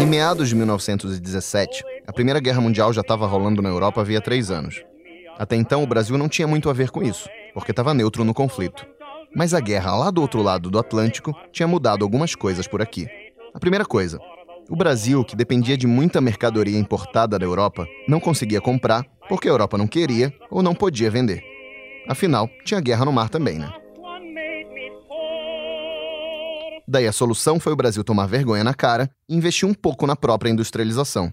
Em meados de 1917, a Primeira Guerra Mundial já estava rolando na Europa havia três anos. Até então, o Brasil não tinha muito a ver com isso, porque estava neutro no conflito. Mas a guerra lá do outro lado do Atlântico tinha mudado algumas coisas por aqui. A primeira coisa, o Brasil, que dependia de muita mercadoria importada da Europa, não conseguia comprar porque a Europa não queria ou não podia vender. Afinal, tinha guerra no mar também, né? Daí a solução foi o Brasil tomar vergonha na cara e investir um pouco na própria industrialização.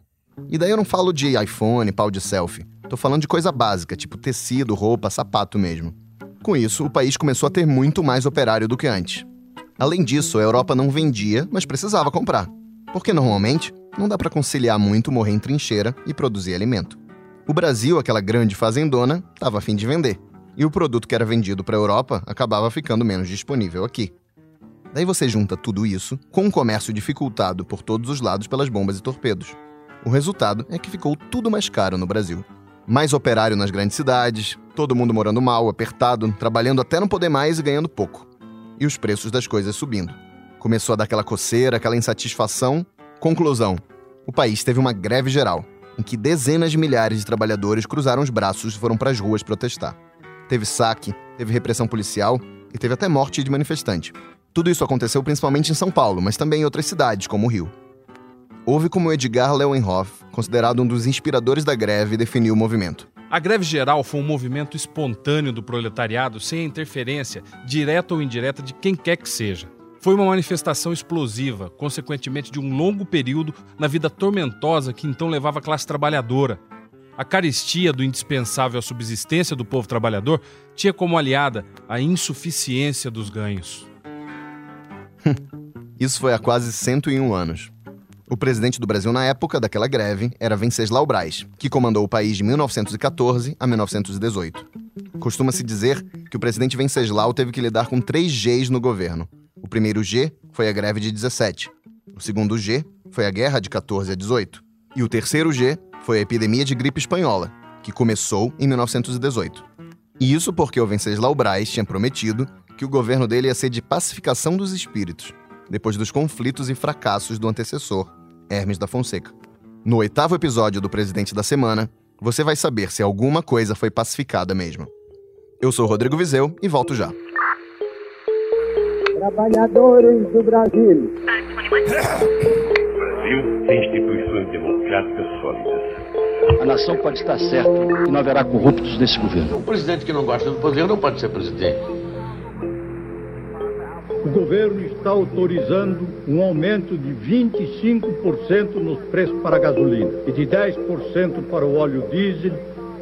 E daí eu não falo de iPhone, pau de selfie. Tô falando de coisa básica, tipo tecido, roupa, sapato mesmo. Com isso, o país começou a ter muito mais operário do que antes. Além disso, a Europa não vendia, mas precisava comprar. Porque normalmente não dá para conciliar muito morrer em trincheira e produzir alimento. O Brasil, aquela grande fazendona, estava a fim de vender. E o produto que era vendido para a Europa acabava ficando menos disponível aqui. Daí você junta tudo isso com um comércio dificultado por todos os lados pelas bombas e torpedos. O resultado é que ficou tudo mais caro no Brasil. Mais operário nas grandes cidades, todo mundo morando mal, apertado, trabalhando até não poder mais e ganhando pouco. E os preços das coisas subindo. Começou a dar aquela coceira, aquela insatisfação. Conclusão: o país teve uma greve geral, em que dezenas de milhares de trabalhadores cruzaram os braços e foram para as ruas protestar. Teve saque, teve repressão policial e teve até morte de manifestante. Tudo isso aconteceu principalmente em São Paulo, mas também em outras cidades, como o Rio. Houve como Edgar Leuenhoff, considerado um dos inspiradores da greve, definiu o movimento. A greve geral foi um movimento espontâneo do proletariado sem a interferência, direta ou indireta, de quem quer que seja. Foi uma manifestação explosiva, consequentemente de um longo período na vida tormentosa que então levava a classe trabalhadora. A carestia do indispensável à subsistência do povo trabalhador tinha como aliada a insuficiência dos ganhos. Isso foi há quase 101 anos. O presidente do Brasil na época daquela greve era Venceslau Braz, que comandou o país de 1914 a 1918. Costuma-se dizer que o presidente Venceslau teve que lidar com três Gs no governo. O primeiro G foi a greve de 17. O segundo G foi a guerra de 14 a 18. E o terceiro G foi a epidemia de gripe espanhola, que começou em 1918. E isso porque o Venceslau Braz tinha prometido que o governo dele ia ser de pacificação dos espíritos, depois dos conflitos e fracassos do antecessor, Hermes da Fonseca. No oitavo episódio do Presidente da Semana, você vai saber se alguma coisa foi pacificada mesmo. Eu sou Rodrigo Vizeu e volto já. Trabalhadores do Brasil. O Brasil tem instituições democráticas sólidas. A nação pode estar certa e não haverá corruptos nesse governo. Um presidente que não gosta do poder não pode ser presidente o governo está autorizando um aumento de 25% nos preços para a gasolina e de 10% para o óleo diesel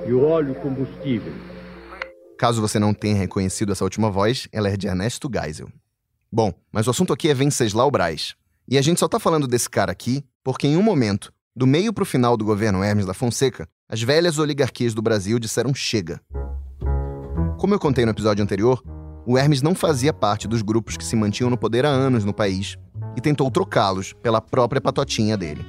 e o óleo combustível. Caso você não tenha reconhecido essa última voz, ela é de Ernesto Geisel. Bom, mas o assunto aqui é Venceslau Braz. E a gente só tá falando desse cara aqui porque em um momento, do meio para o final do governo Hermes da Fonseca, as velhas oligarquias do Brasil disseram chega. Como eu contei no episódio anterior, o Hermes não fazia parte dos grupos que se mantinham no poder há anos no país e tentou trocá-los pela própria patotinha dele.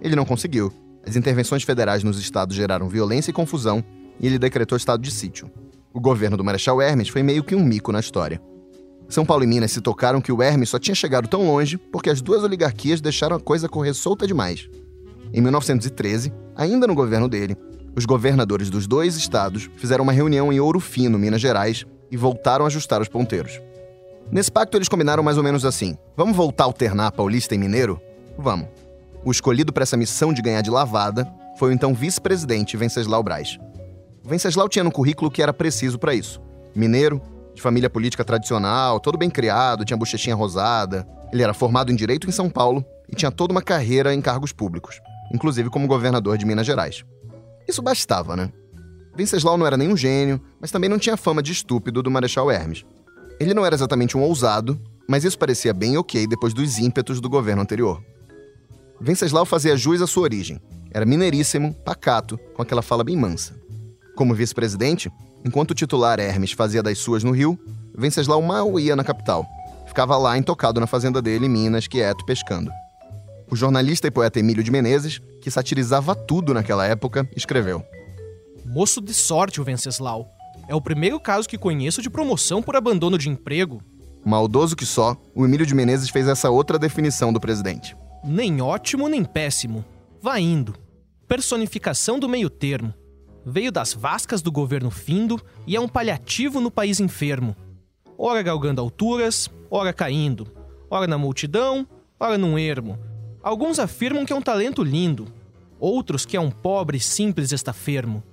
Ele não conseguiu. As intervenções federais nos estados geraram violência e confusão e ele decretou estado de sítio. O governo do Marechal Hermes foi meio que um mico na história. São Paulo e Minas se tocaram que o Hermes só tinha chegado tão longe porque as duas oligarquias deixaram a coisa correr solta demais. Em 1913, ainda no governo dele, os governadores dos dois estados fizeram uma reunião em Ouro Fino, Minas Gerais, e voltaram a ajustar os ponteiros. Nesse pacto, eles combinaram mais ou menos assim: vamos voltar a alternar paulista e mineiro? Vamos. O escolhido para essa missão de ganhar de lavada foi o então vice-presidente Venceslau Braz. Venceslau tinha no currículo que era preciso para isso: mineiro, de família política tradicional, todo bem criado, tinha bochechinha rosada. Ele era formado em direito em São Paulo e tinha toda uma carreira em cargos públicos, inclusive como governador de Minas Gerais. Isso bastava, né? Venceslau não era nem um gênio, mas também não tinha fama de estúpido do Marechal Hermes. Ele não era exatamente um ousado, mas isso parecia bem ok depois dos ímpetos do governo anterior. Venceslau fazia jus à sua origem. Era mineiríssimo, pacato, com aquela fala bem mansa. Como vice-presidente, enquanto o titular Hermes fazia das suas no Rio, Venceslau mal ia na capital. Ficava lá intocado na fazenda dele em Minas, quieto, pescando. O jornalista e poeta Emílio de Menezes, que satirizava tudo naquela época, escreveu: Moço de sorte o Venceslau. É o primeiro caso que conheço de promoção por abandono de emprego. Maldoso que só, o Emílio de Menezes fez essa outra definição do presidente. Nem ótimo nem péssimo. Vai indo. Personificação do meio termo. Veio das vascas do governo findo e é um paliativo no país enfermo. Ora galgando alturas, ora caindo. Ora na multidão, ora num ermo. Alguns afirmam que é um talento lindo. Outros que é um pobre simples estafermo.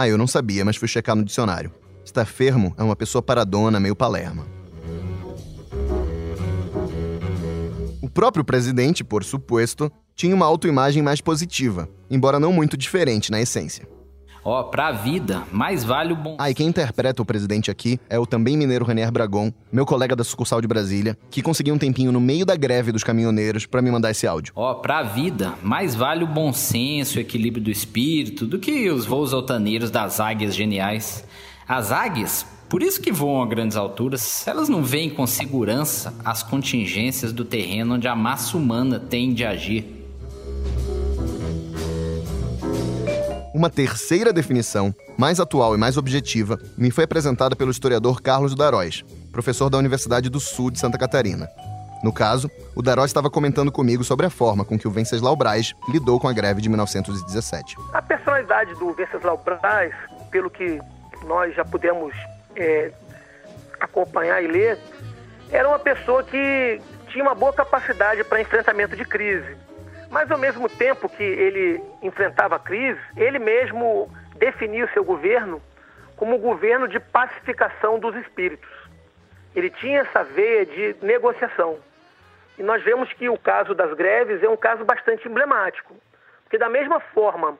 Ah, eu não sabia, mas fui checar no dicionário. Estafermo é uma pessoa paradona, meio palerma. O próprio presidente, por suposto, tinha uma autoimagem mais positiva, embora não muito diferente na essência. Ó, pra vida, mais vale o bom. Ah, e quem interpreta o presidente aqui é o também mineiro Renier Bragon, meu colega da sucursal de Brasília, que conseguiu um tempinho no meio da greve dos caminhoneiros para me mandar esse áudio. Ó, pra vida, mais vale o bom senso, o equilíbrio do espírito, do que os voos altaneiros das águias geniais. As águias, por isso que voam a grandes alturas, elas não veem com segurança as contingências do terreno onde a massa humana tem de agir. Uma terceira definição, mais atual e mais objetiva, me foi apresentada pelo historiador Carlos Daróis, professor da Universidade do Sul de Santa Catarina. No caso, o Daróis estava comentando comigo sobre a forma com que o Venceslau Braz lidou com a greve de 1917. A personalidade do Venceslau Braz, pelo que nós já pudemos é, acompanhar e ler, era uma pessoa que tinha uma boa capacidade para enfrentamento de crise mas ao mesmo tempo que ele enfrentava a crise, ele mesmo definia o seu governo como um governo de pacificação dos espíritos. Ele tinha essa veia de negociação. E nós vemos que o caso das greves é um caso bastante emblemático. Porque da mesma forma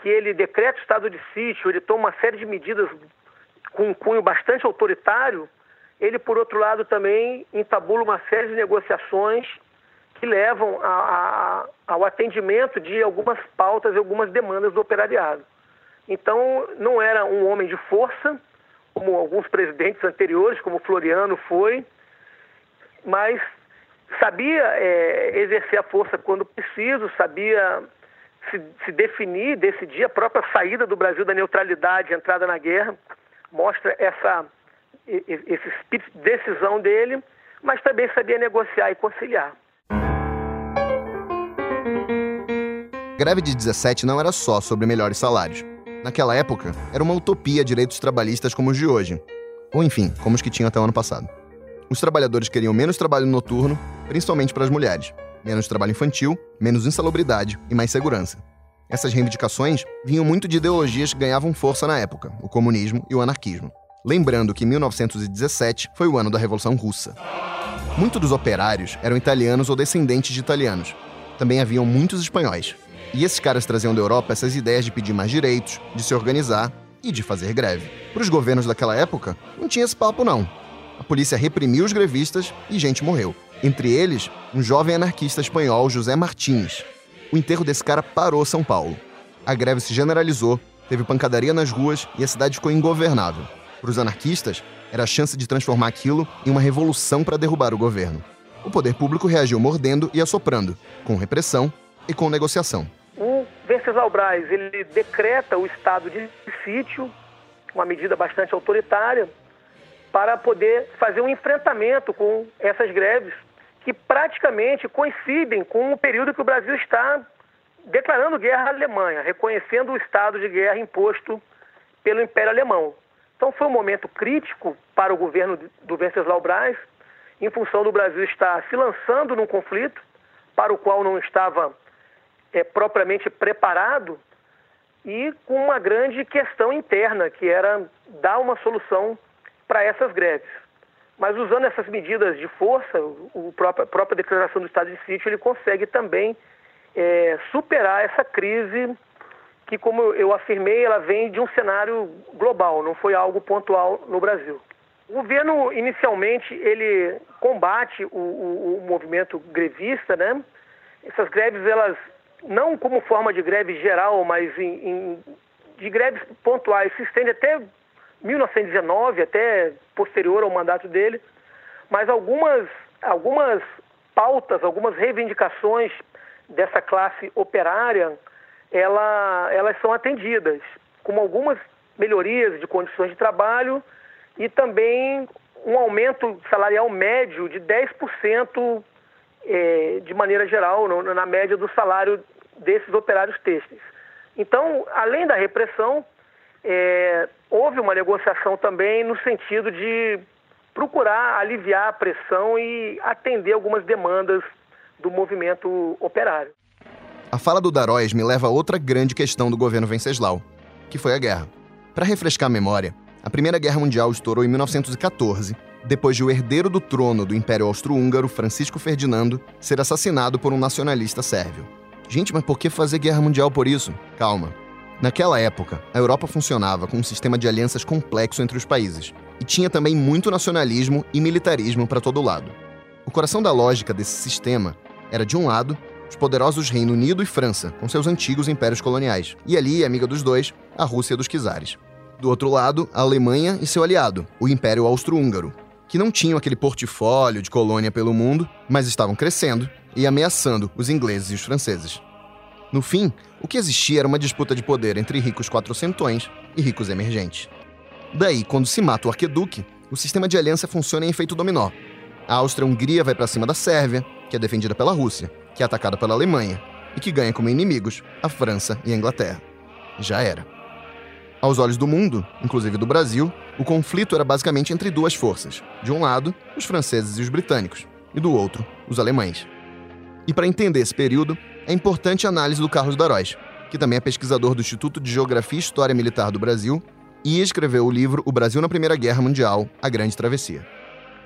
que ele decreta o estado de sítio, ele toma uma série de medidas com um cunho bastante autoritário, ele, por outro lado, também entabula uma série de negociações que levam a, a, ao atendimento de algumas pautas e algumas demandas do operariado. Então, não era um homem de força, como alguns presidentes anteriores, como Floriano foi, mas sabia é, exercer a força quando preciso, sabia se, se, definir, decidir a própria saída do Brasil da neutralidade, entrada na guerra, mostra essa, esse espírito de decisão dele, mas também sabia negociar e conciliar. Greve de 17 não era só sobre melhores salários. Naquela época, era uma utopia direitos trabalhistas como os de hoje. Ou enfim, como os que tinham até o ano passado. Os trabalhadores queriam menos trabalho noturno, principalmente para as mulheres, menos trabalho infantil, menos insalubridade e mais segurança. Essas reivindicações vinham muito de ideologias que ganhavam força na época, o comunismo e o anarquismo. Lembrando que 1917 foi o ano da Revolução Russa. Muitos dos operários eram italianos ou descendentes de italianos. Também haviam muitos espanhóis, e esses caras traziam da Europa essas ideias de pedir mais direitos, de se organizar e de fazer greve. Para os governos daquela época, não tinha esse papo não. A polícia reprimiu os grevistas e gente morreu. Entre eles, um jovem anarquista espanhol, José Martins. O enterro desse cara parou São Paulo. A greve se generalizou, teve pancadaria nas ruas e a cidade ficou ingovernável. Para os anarquistas, era a chance de transformar aquilo em uma revolução para derrubar o governo. O poder público reagiu mordendo e assoprando, com repressão e com negociação. Venceslau Braz, ele decreta o estado de sítio, uma medida bastante autoritária, para poder fazer um enfrentamento com essas greves, que praticamente coincidem com o período que o Brasil está declarando guerra à Alemanha, reconhecendo o estado de guerra imposto pelo Império Alemão. Então foi um momento crítico para o governo do Venceslau Braz, em função do Brasil estar se lançando num conflito para o qual não estava é, propriamente preparado e com uma grande questão interna, que era dar uma solução para essas greves. Mas usando essas medidas de força, o próprio, a própria declaração do estado de sítio, ele consegue também é, superar essa crise que, como eu afirmei, ela vem de um cenário global, não foi algo pontual no Brasil. O governo, inicialmente, ele combate o, o, o movimento grevista, né? Essas greves, elas não como forma de greve geral, mas em, em, de greves pontuais, se estende até 1919, até posterior ao mandato dele, mas algumas, algumas pautas, algumas reivindicações dessa classe operária, ela, elas são atendidas, como algumas melhorias de condições de trabalho e também um aumento salarial médio de 10% é, de maneira geral, no, na média do salário desses operários têxteis. Então, além da repressão, é, houve uma negociação também no sentido de procurar aliviar a pressão e atender algumas demandas do movimento operário. A fala do Daróis me leva a outra grande questão do governo Venceslau, que foi a guerra. Para refrescar a memória, a Primeira Guerra Mundial estourou em 1914, depois de o herdeiro do trono do Império Austro-Húngaro, Francisco Ferdinando, ser assassinado por um nacionalista sérvio. Gente, mas por que fazer guerra mundial por isso? Calma. Naquela época, a Europa funcionava com um sistema de alianças complexo entre os países, e tinha também muito nacionalismo e militarismo para todo lado. O coração da lógica desse sistema era, de um lado, os poderosos Reino Unido e França, com seus antigos impérios coloniais, e ali, amiga dos dois, a Rússia dos czares. Do outro lado, a Alemanha e seu aliado, o Império Austro-Húngaro, que não tinham aquele portfólio de colônia pelo mundo, mas estavam crescendo e ameaçando os ingleses e os franceses. No fim, o que existia era uma disputa de poder entre ricos quatrocentões e ricos emergentes. Daí, quando se mata o arqueduque, o sistema de aliança funciona em efeito dominó. A Áustria-Hungria vai para cima da Sérvia, que é defendida pela Rússia, que é atacada pela Alemanha, e que ganha como inimigos a França e a Inglaterra. Já era. Aos olhos do mundo, inclusive do Brasil, o conflito era basicamente entre duas forças. De um lado, os franceses e os britânicos, e do outro, os alemães. E para entender esse período, é importante a análise do Carlos Daróis, que também é pesquisador do Instituto de Geografia e História Militar do Brasil e escreveu o livro O Brasil na Primeira Guerra Mundial, A Grande Travessia.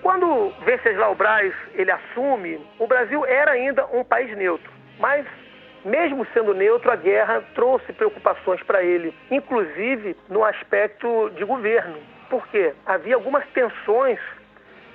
Quando Venceslau Braz ele assume, o Brasil era ainda um país neutro, mas mesmo sendo neutro, a guerra trouxe preocupações para ele, inclusive no aspecto de governo. Por quê? Havia algumas tensões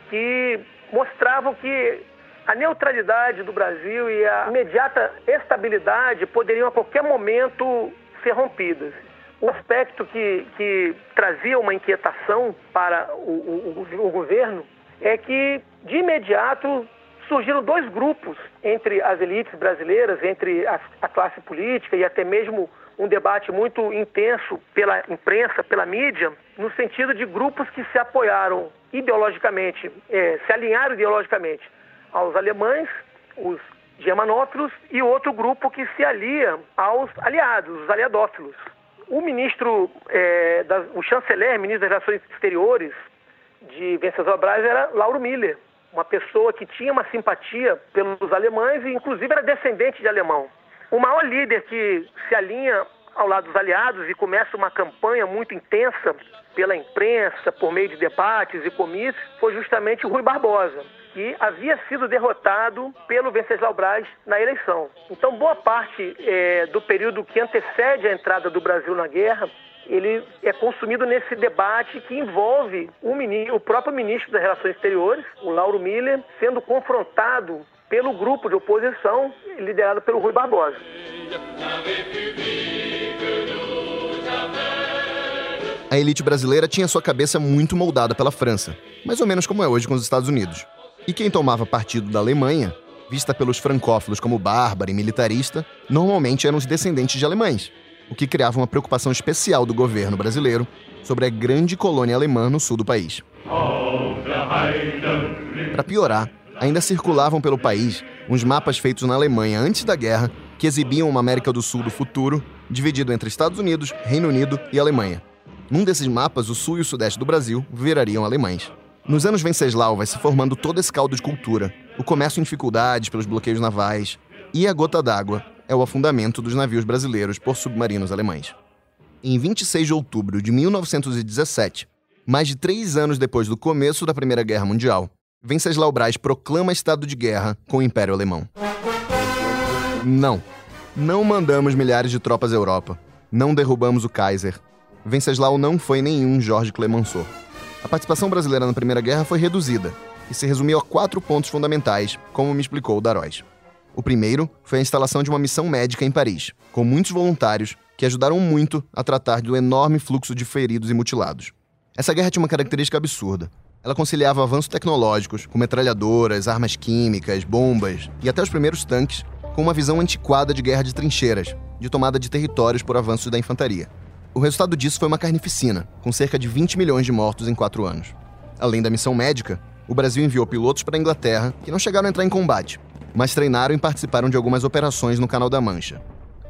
que mostravam que a neutralidade do Brasil e a imediata estabilidade poderiam a qualquer momento ser rompidas. O aspecto que, que trazia uma inquietação para o, o, o governo é que, de imediato, surgiram dois grupos entre as elites brasileiras, entre a, a, classe política e até mesmo um debate muito intenso pela imprensa, pela mídia, no sentido de grupos que se apoiaram ideologicamente, é, se alinharam ideologicamente aos alemães, os germanófilos, e outro grupo que se alia aos aliados, os aliadófilos. O ministro, é, da, o chanceler, ministro das Relações Exteriores de Venceslau Braz era Lauro Miller, uma pessoa que tinha uma simpatia pelos alemães e inclusive era descendente de alemão. O maior líder que se alinha ao lado dos aliados e começa uma campanha muito intensa pela imprensa, por meio de debates e comícios, foi justamente Rui Barbosa, que havia sido derrotado pelo Venceslau Braz na eleição. Então, boa parte é, do período que antecede a entrada do Brasil na guerra ele é consumido nesse debate que envolve o, o, próprio ministro das Relações Exteriores, o Lauro Miller, sendo confrontado pelo grupo de oposição liderado pelo Rui Barbosa. A elite brasileira tinha sua cabeça muito moldada pela França, mais ou menos como é hoje com os Estados Unidos. E quem tomava partido da Alemanha, vista pelos francófilos como bárbara e militarista, normalmente eram os descendentes de alemães, o que criava uma preocupação especial do governo brasileiro sobre a grande colônia alemã no sul do país. Para piorar, ainda circulavam pelo país uns mapas feitos na Alemanha antes da guerra que exibiam uma América do Sul do futuro, dividido entre Estados Unidos, Reino Unido e Alemanha. Num desses mapas, o sul e o sudeste do Brasil virariam alemães. Nos anos Venceslau vai se formando todo esse caldo de cultura, o comércio em dificuldades pelos bloqueios navais, e a gota d'água é o afundamento dos navios brasileiros por submarinos alemães. Em 26 de outubro de 1917, mais de três anos depois do começo da Primeira Guerra Mundial, Venceslau Braz proclama estado de guerra com o Império Alemão. Não, não mandamos milhares de tropas à Europa. Não derrubamos o Kaiser. Venceslau não foi nenhum Jorge Clemenceau. A participação brasileira na Primeira Guerra foi reduzida e se resumiu a quatro pontos fundamentais, como me explicou o Daróis. O primeiro foi a instalação de uma missão médica em Paris, com muitos voluntários que ajudaram muito a tratar do enorme fluxo de feridos e mutilados. Essa guerra tinha uma característica absurda. Ela conciliava avanços tecnológicos, com metralhadoras, armas químicas, bombas e até os primeiros tanques, com uma visão antiquada de guerra de trincheiras, de tomada de territórios por avanços da infantaria. O resultado disso foi uma carnificina, com cerca de 20 milhões de mortos em quatro anos. Além da missão médica, o Brasil enviou pilotos para a Inglaterra que não chegaram a entrar em combate, mas treinaram e participaram de algumas operações no Canal da Mancha.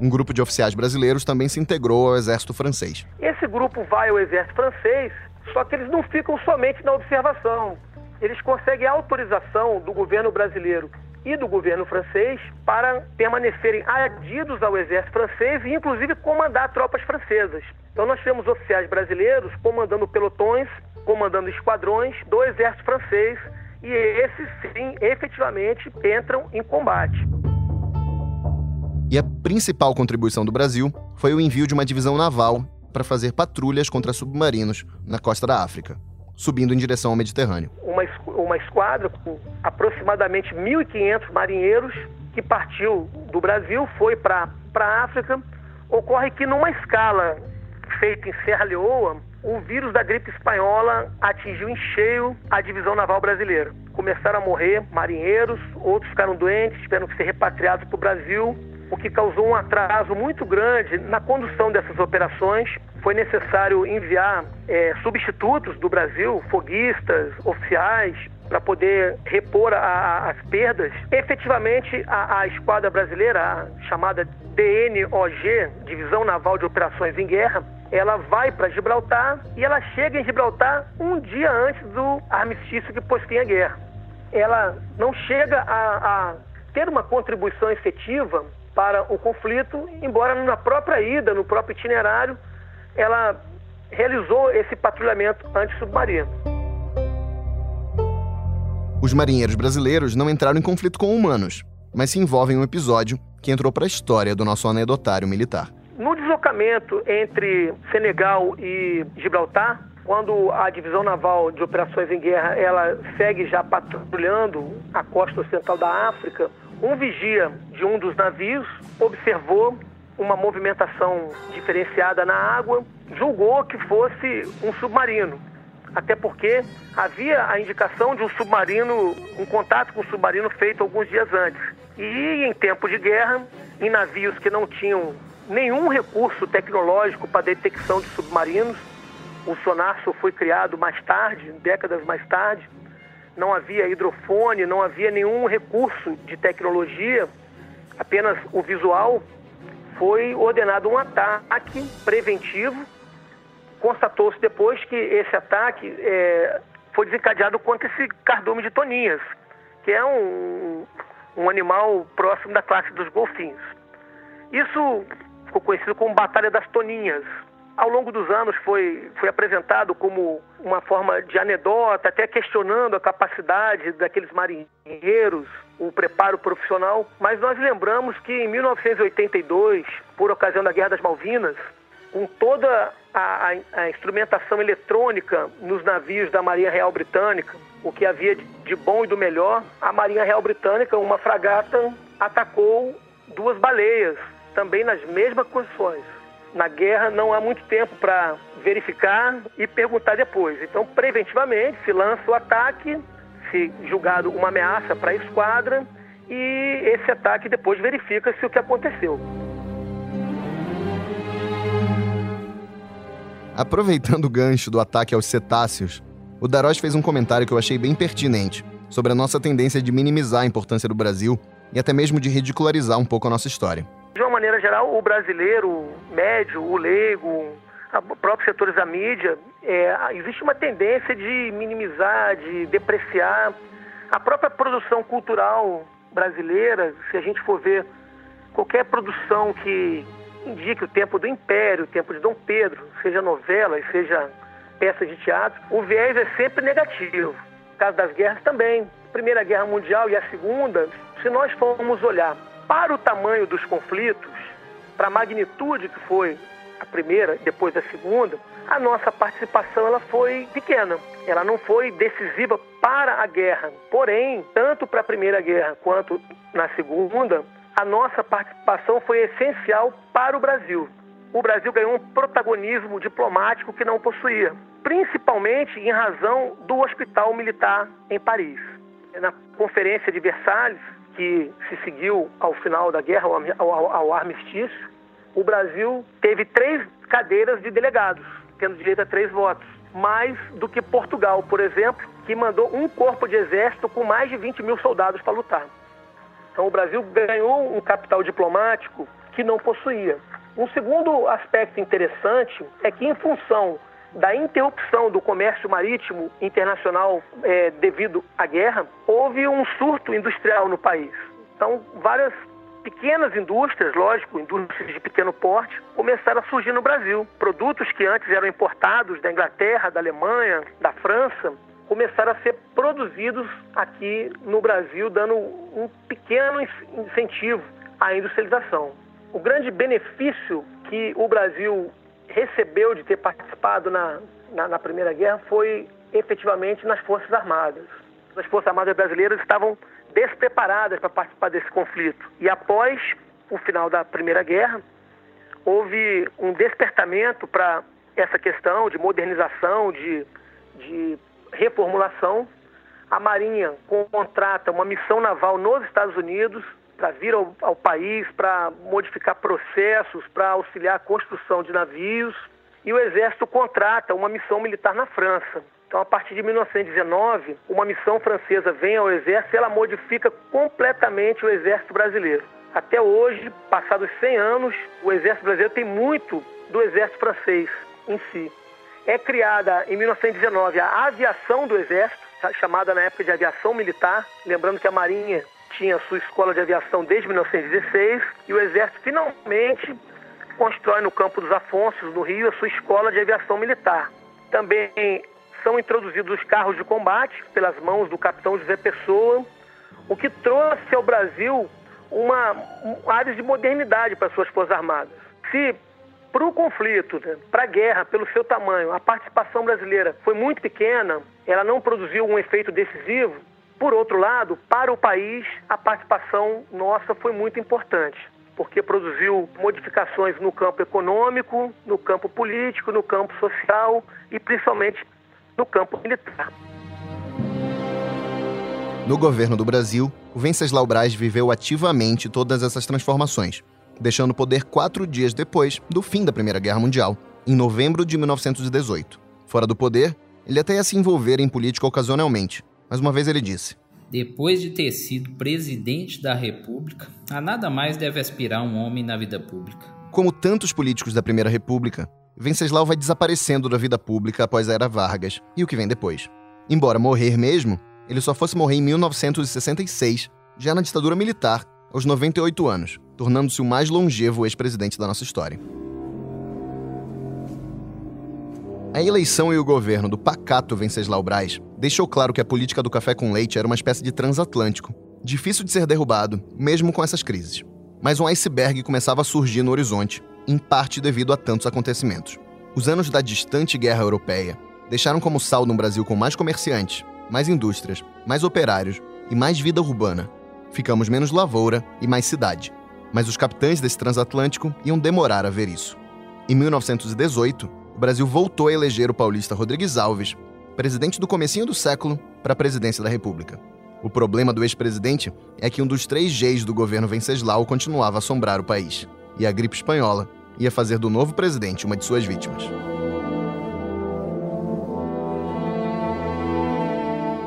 Um grupo de oficiais brasileiros também se integrou ao exército francês. Esse grupo vai ao exército francês, só que eles não ficam somente na observação. Eles conseguem a autorização do governo brasileiro e do governo francês para permanecerem adidos ao exército francês e, inclusive, comandar tropas francesas. Então, nós temos oficiais brasileiros comandando pelotões, comandando esquadrões do exército francês e esses, sim, efetivamente entram em combate. E a principal contribuição do Brasil foi o envio de uma divisão naval para fazer patrulhas contra submarinos na costa da África subindo em direção ao Mediterrâneo. Uma, uma esquadra com aproximadamente 1.500 marinheiros que partiu do Brasil, foi para a África. Ocorre que numa escala feita em Serra Leoa, o vírus da gripe espanhola atingiu em cheio a divisão naval brasileira. Começaram a morrer marinheiros, outros ficaram doentes, tiveram que ser repatriados para o Brasil o que causou um atraso muito grande na condução dessas operações. Foi necessário enviar é, substitutos do Brasil, foguistas, oficiais, para poder repor a, a, as perdas. Efetivamente, a, a esquadra brasileira, a chamada DNOG, Divisão Naval de Operações em Guerra, ela vai para Gibraltar e ela chega em Gibraltar um dia antes do armistício que pôs fim à guerra. Ela não chega a, a ter uma contribuição efetiva para o conflito, embora na própria ida, no próprio itinerário, ela realizou esse patrulhamento antissubmarino. Os marinheiros brasileiros não entraram em conflito com humanos, mas se envolvem em um episódio que entrou para a história do nosso anedotário militar. No deslocamento entre Senegal e Gibraltar, quando a divisão naval de operações em guerra ela segue já patrulhando a costa ocidental da África, um vigia de um dos navios observou uma movimentação diferenciada na água, julgou que fosse um submarino. Até porque havia a indicação de um submarino, um contato com um submarino feito alguns dias antes. E em tempo de guerra, em navios que não tinham nenhum recurso tecnológico para detecção de submarinos, o sonar só foi criado mais tarde, décadas mais tarde, não havia hidrofone, não havia nenhum recurso de tecnologia, apenas o visual, foi ordenado um ataque preventivo. Constatou-se depois que esse ataque é, foi desencadeado contra esse cardume de toninhas, que é um, um animal próximo da classe dos golfinhos. Isso ficou conhecido como Batalha das Toninhas, ao longo dos anos foi, foi apresentado como uma forma de anedota, até questionando a capacidade daqueles marinheiros, o preparo profissional, mas nós lembramos que em 1982, por ocasião da Guerra das Malvinas, com toda a, a, a instrumentação eletrônica nos navios da Marinha Real Britânica, o que havia de, de bom e do melhor, a Marinha Real Britânica, uma fragata, atacou duas baleias, também nas mesmas condições na guerra não há muito tempo para verificar e perguntar depois. Então, preventivamente, se lança o ataque, se julgado uma ameaça para a esquadra, e esse ataque depois verifica-se o que aconteceu. Aproveitando o gancho do ataque aos cetáceos, o Daros fez um comentário que eu achei bem pertinente sobre a nossa tendência de minimizar a importância do Brasil e até mesmo de ridicularizar um pouco a nossa história. De uma maneira geral, o brasileiro médio, o leigo, próprios setores da mídia, é, existe uma tendência de minimizar, de depreciar a própria produção cultural brasileira. Se a gente for ver qualquer produção que indique o tempo do Império, o tempo de Dom Pedro, seja novelas, seja peças de teatro, o viés é sempre negativo. No caso das guerras também. Primeira Guerra Mundial e a Segunda, se nós formos olhar para o tamanho dos conflitos, para a magnitude que foi a primeira, depois a segunda, a nossa participação ela foi pequena. Ela não foi decisiva para a guerra. Porém, tanto para a primeira guerra quanto na segunda, a nossa participação foi essencial para o Brasil. O Brasil ganhou um protagonismo diplomático que não possuía, principalmente em razão do Hospital Militar em Paris. Na Conferência de Versalhes, que se seguiu ao final da guerra, ao, ao, ao armistício, o Brasil teve três cadeiras de delegados, tendo direito a três votos. Mais do que Portugal, por exemplo, que mandou um corpo de exército com mais de 20 mil soldados para lutar. Então o Brasil ganhou um capital diplomático que não possuía. Um segundo aspecto interessante é que, em função da interrupção do comércio marítimo internacional é, devido à guerra, houve um surto industrial no país. Então, várias pequenas indústrias, lógico, indústrias de pequeno porte, começaram a surgir no Brasil. Produtos que antes eram importados da Inglaterra, da Alemanha, da França, começaram a ser produzidos aqui no Brasil, dando um pequeno incentivo à industrialização. O grande benefício que o Brasil recebeu de ter participado na, na, na Primeira Guerra foi efetivamente nas Forças Armadas. As Forças Armadas brasileiras estavam despreparadas para participar desse conflito. E após o final da Primeira Guerra, houve um despertamento para essa questão de modernização, de, de reformulação. A Marinha contrata uma missão naval nos Estados Unidos para vir ao, ao país, para modificar processos, para auxiliar a construção de navios. E o Exército contrata uma missão militar na França. Então, a partir de 1919, uma missão francesa vem ao Exército e ela modifica completamente o Exército brasileiro. Até hoje, passados 100 anos, o Exército brasileiro tem muito do Exército francês em si. É criada em 1919 a aviação do Exército, chamada na época de aviação militar, lembrando que a Marinha tinha sua escola de aviação desde 1916 e o Exército finalmente constrói no Campo dos Afonsos, no Rio, a sua escola de aviação militar. Também são introduzidos os carros de combate pelas mãos do capitão José Pessoa, o que trouxe ao Brasil uma, área de modernidade para suas forças armadas. Se para o conflito, né, para a guerra, pelo seu tamanho, a participação brasileira foi muito pequena, ela não produziu um efeito decisivo, por outro lado, para o país, a participação nossa foi muito importante, porque produziu modificações no campo econômico, no campo político, no campo social e principalmente no campo militar. No governo do Brasil, o Venceslau Braz viveu ativamente todas essas transformações, deixando o poder quatro dias depois do fim da Primeira Guerra Mundial, em novembro de 1918. Fora do poder, ele até ia se envolver em política ocasionalmente, mas uma vez ele disse: Depois de ter sido presidente da República, a nada mais deve aspirar um homem na vida pública. Como tantos políticos da Primeira República, Venceslau vai desaparecendo da vida pública após a Era Vargas e o que vem depois. Embora morrer mesmo, ele só fosse morrer em 1966, já na ditadura militar, aos 98 anos, tornando-se o mais longevo ex-presidente da nossa história. A eleição e o governo do pacato Venceslau Braz deixou claro que a política do café com leite era uma espécie de transatlântico, difícil de ser derrubado, mesmo com essas crises. Mas um iceberg começava a surgir no horizonte, em parte devido a tantos acontecimentos. Os anos da distante guerra europeia deixaram como saldo um Brasil com mais comerciantes, mais indústrias, mais operários e mais vida urbana. Ficamos menos lavoura e mais cidade. Mas os capitães desse transatlântico iam demorar a ver isso. Em 1918, o Brasil voltou a eleger o paulista Rodrigues Alves, presidente do comecinho do século, para a presidência da República. O problema do ex-presidente é que um dos três Gs do governo Venceslau continuava a assombrar o país, e a gripe espanhola ia fazer do novo presidente uma de suas vítimas.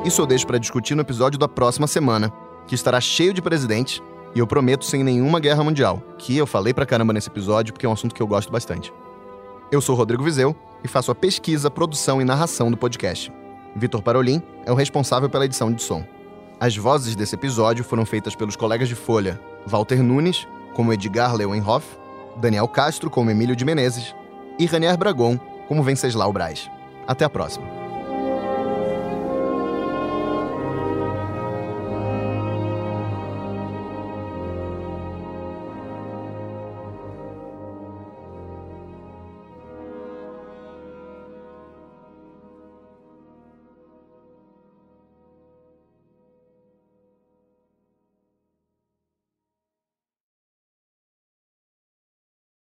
Isso eu deixo para discutir no episódio da próxima semana, que estará cheio de presidentes e eu prometo sem nenhuma guerra mundial, que eu falei pra caramba nesse episódio porque é um assunto que eu gosto bastante. Eu sou Rodrigo Vizeu e faço a pesquisa, produção e narração do podcast. Vitor Parolin é o responsável pela edição de som. As vozes desse episódio foram feitas pelos colegas de Folha, Walter Nunes, como Edgar Leuenhoff, Daniel Castro, como Emílio de Menezes, e Ranier Bragon, como Venceslau Braz. Até a próxima.